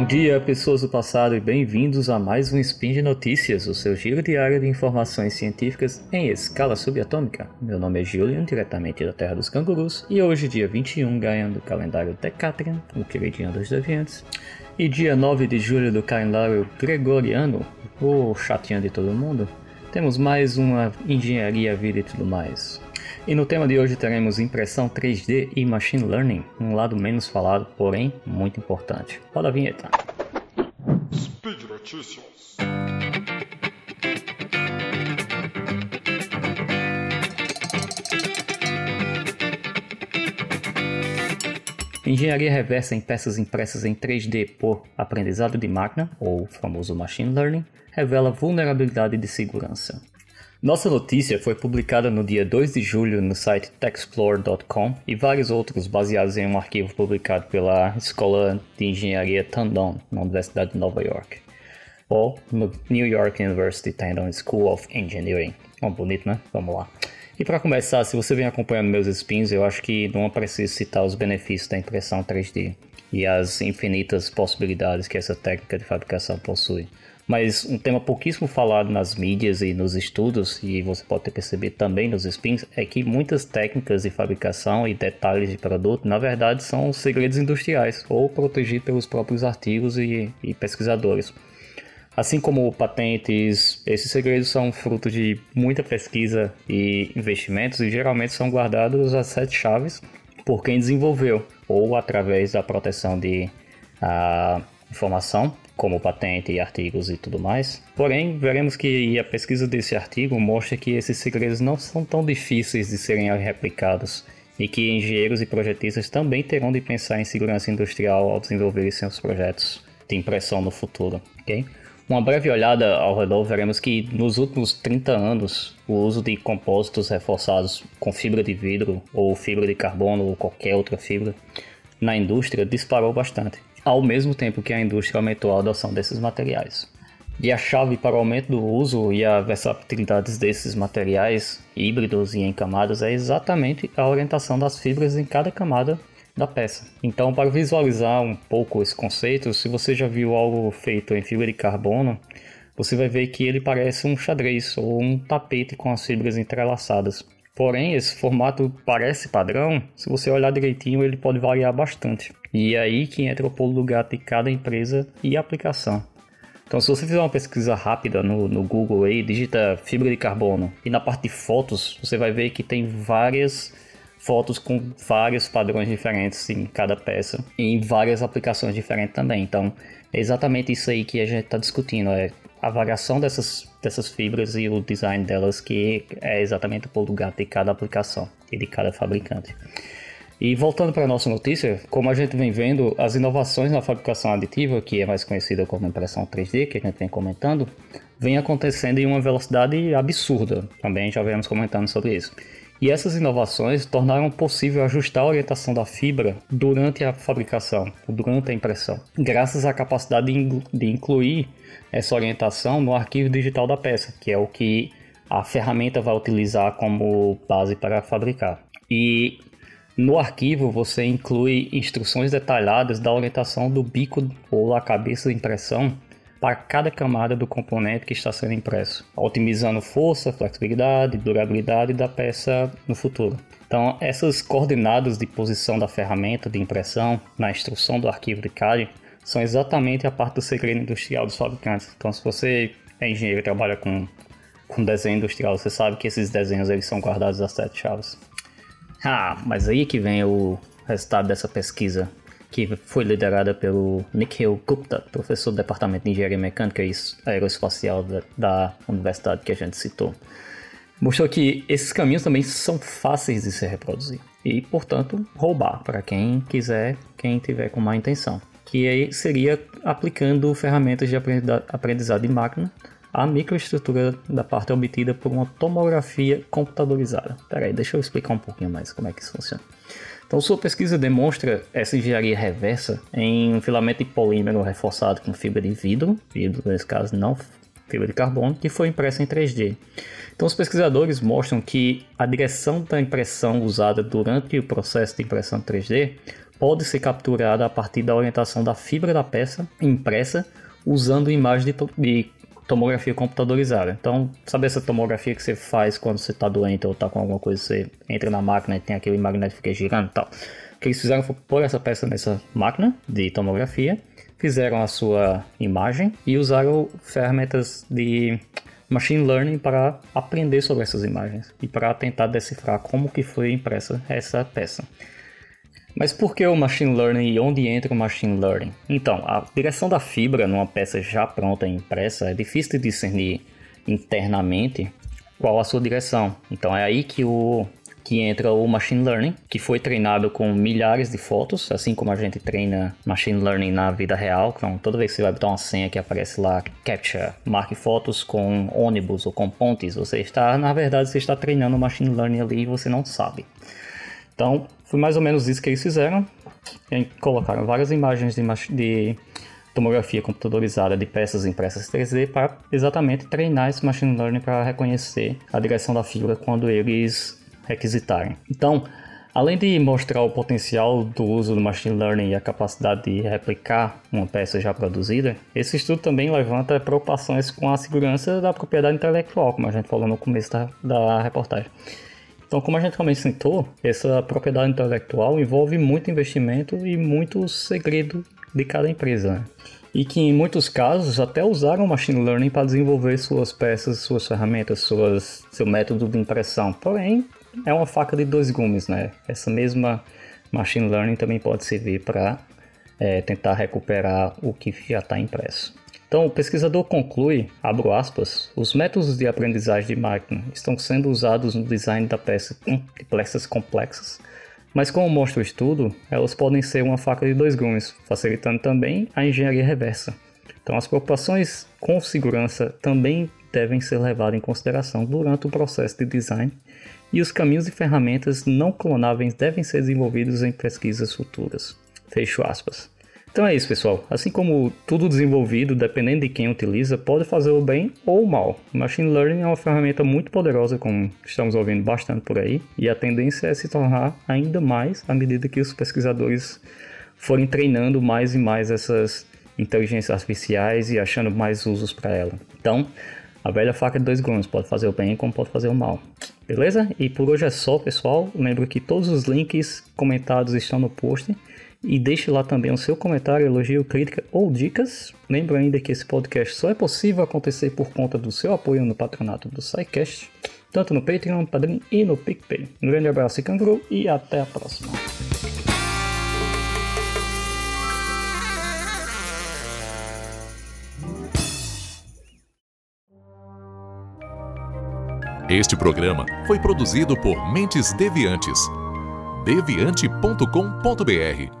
Bom dia, pessoas do passado, e bem-vindos a mais um Spin de Notícias, o seu giro diário de informações científicas em escala subatômica. Meu nome é Julian, diretamente da Terra dos Cangurus, e hoje, dia 21, ganhando do calendário Decatrian, o queridinho dos deviantes, e dia 9 de julho do calendário Gregoriano, o chatinho de todo mundo, temos mais uma engenharia, vida e tudo mais. E no tema de hoje teremos impressão 3D e machine learning, um lado menos falado, porém muito importante. Roda a vinheta. Speed Notícias. Engenharia reversa em peças impressas em 3D por aprendizado de máquina, ou famoso machine learning, revela vulnerabilidade de segurança. Nossa notícia foi publicada no dia 2 de julho no site techexplore.com e vários outros baseados em um arquivo publicado pela Escola de Engenharia Tandon, na Universidade de Nova York, ou no New York University Tandon School of Engineering. Oh, bonito, né? Vamos lá. E para começar, se você vem acompanhando meus spins, eu acho que não preciso citar os benefícios da impressão 3D e as infinitas possibilidades que essa técnica de fabricação possui. Mas um tema pouquíssimo falado nas mídias e nos estudos, e você pode ter percebido também nos spins, é que muitas técnicas de fabricação e detalhes de produto, na verdade, são segredos industriais ou protegidos pelos próprios artigos e, e pesquisadores. Assim como patentes, esses segredos são fruto de muita pesquisa e investimentos e geralmente são guardados as sete chaves por quem desenvolveu ou através da proteção de uh, informação como patente e artigos e tudo mais. Porém, veremos que a pesquisa desse artigo mostra que esses segredos não são tão difíceis de serem replicados e que engenheiros e projetistas também terão de pensar em segurança industrial ao desenvolverem seus projetos de impressão no futuro, ok? Uma breve olhada ao redor, veremos que nos últimos 30 anos o uso de compósitos reforçados com fibra de vidro ou fibra de carbono ou qualquer outra fibra na indústria disparou bastante ao mesmo tempo que a indústria aumentou a adoção desses materiais. E a chave para o aumento do uso e a versatilidade desses materiais híbridos e em camadas é exatamente a orientação das fibras em cada camada da peça. Então, para visualizar um pouco esse conceito, se você já viu algo feito em fibra de carbono, você vai ver que ele parece um xadrez ou um tapete com as fibras entrelaçadas. Porém, esse formato parece padrão, se você olhar direitinho, ele pode variar bastante. E é aí que entra o pulo do gato de cada empresa e aplicação. Então, se você fizer uma pesquisa rápida no, no Google aí, digita fibra de carbono e na parte de fotos, você vai ver que tem várias fotos com vários padrões diferentes em cada peça e em várias aplicações diferentes também. Então, é exatamente isso aí que a gente está discutindo, é a variação dessas, dessas fibras e o design delas que é exatamente o pulo do gato de cada aplicação e de cada fabricante. E voltando para a nossa notícia, como a gente vem vendo, as inovações na fabricação aditiva, que é mais conhecida como impressão 3D, que a gente vem comentando, vem acontecendo em uma velocidade absurda. Também já vemos comentando sobre isso. E essas inovações tornaram possível ajustar a orientação da fibra durante a fabricação, durante a impressão, graças à capacidade de incluir essa orientação no arquivo digital da peça, que é o que a ferramenta vai utilizar como base para fabricar. E no arquivo você inclui instruções detalhadas da orientação do bico ou da cabeça de impressão para cada camada do componente que está sendo impresso, otimizando força, flexibilidade, durabilidade da peça no futuro. Então, essas coordenadas de posição da ferramenta de impressão na instrução do arquivo de CAD são exatamente a parte do segredo industrial dos fabricantes. Então, se você é engenheiro e trabalha com, com desenho industrial, você sabe que esses desenhos eles são guardados às sete chaves. Ah, mas aí que vem o resultado dessa pesquisa que foi liderada pelo Nikhil Gupta, professor do Departamento de Engenharia Mecânica e Aeroespacial da, da universidade que a gente citou. Mostrou que esses caminhos também são fáceis de se reproduzir e, portanto, roubar para quem quiser, quem tiver com má intenção. Que aí seria aplicando ferramentas de aprendizado de máquina à microestrutura da parte obtida por uma tomografia computadorizada. Peraí, deixa eu explicar um pouquinho mais como é que isso funciona. Então, sua pesquisa demonstra essa engenharia reversa em um filamento de polímero reforçado com fibra de vidro, vidro nesse caso não fibra de carbono, que foi impressa em 3D. Então, os pesquisadores mostram que a direção da impressão usada durante o processo de impressão 3D pode ser capturada a partir da orientação da fibra da peça impressa usando imagem de, de tomografia computadorizada. Então, sabe essa tomografia que você faz quando você está doente ou está com alguma coisa, você entra na máquina e tem aquele magnético que fica girando e tal. O que eles fizeram foi pôr essa peça nessa máquina de tomografia, fizeram a sua imagem e usaram ferramentas de machine learning para aprender sobre essas imagens e para tentar decifrar como que foi impressa essa peça. Mas por que o machine learning e onde entra o machine learning? Então, a direção da fibra numa peça já pronta e impressa é difícil de discernir internamente qual a sua direção. Então é aí que o que entra o machine learning, que foi treinado com milhares de fotos, assim como a gente treina machine learning na vida real. Então, toda vez que você vai botar uma senha que aparece lá, capture, marque fotos com ônibus ou com pontes, você está, na verdade, você está treinando machine learning ali e você não sabe. Então, foi mais ou menos isso que eles fizeram. E colocaram várias imagens de, de tomografia computadorizada de peças impressas 3D para exatamente treinar esse machine learning para reconhecer a direção da fibra quando eles requisitarem. Então, além de mostrar o potencial do uso do machine learning e a capacidade de replicar uma peça já produzida, esse estudo também levanta preocupações com a segurança da propriedade intelectual, como a gente falou no começo da, da reportagem. Então, como a gente também citou, essa propriedade intelectual envolve muito investimento e muito segredo de cada empresa. Né? E que em muitos casos até usaram machine learning para desenvolver suas peças, suas ferramentas, suas, seu método de impressão. Porém, é uma faca de dois gumes, né? Essa mesma machine learning também pode servir para é, tentar recuperar o que já está impresso. Então, o pesquisador conclui, abro aspas, os métodos de aprendizagem de máquina estão sendo usados no design da peça de peças complexas, mas como mostra o estudo, elas podem ser uma faca de dois gumes, facilitando também a engenharia reversa. Então, as preocupações com segurança também devem ser levadas em consideração durante o processo de design e os caminhos e ferramentas não clonáveis devem ser desenvolvidos em pesquisas futuras. Fecho aspas. Então é isso, pessoal. Assim como tudo desenvolvido, dependendo de quem utiliza, pode fazer o bem ou o mal. Machine Learning é uma ferramenta muito poderosa, como estamos ouvindo bastante por aí, e a tendência é se tornar ainda mais à medida que os pesquisadores forem treinando mais e mais essas inteligências artificiais e achando mais usos para ela. Então, a velha faca de dois gumes pode fazer o bem como pode fazer o mal. Beleza? E por hoje é só, pessoal. Lembro que todos os links comentados estão no post. E deixe lá também o seu comentário, elogio, crítica ou dicas. Lembro ainda que esse podcast só é possível acontecer por conta do seu apoio no patronato do SciCast, tanto no Patreon, Padrim e no PicPay. Um grande abraço e canguru e até a próxima. Este programa foi produzido por Mentes Deviantes. deviante.com.br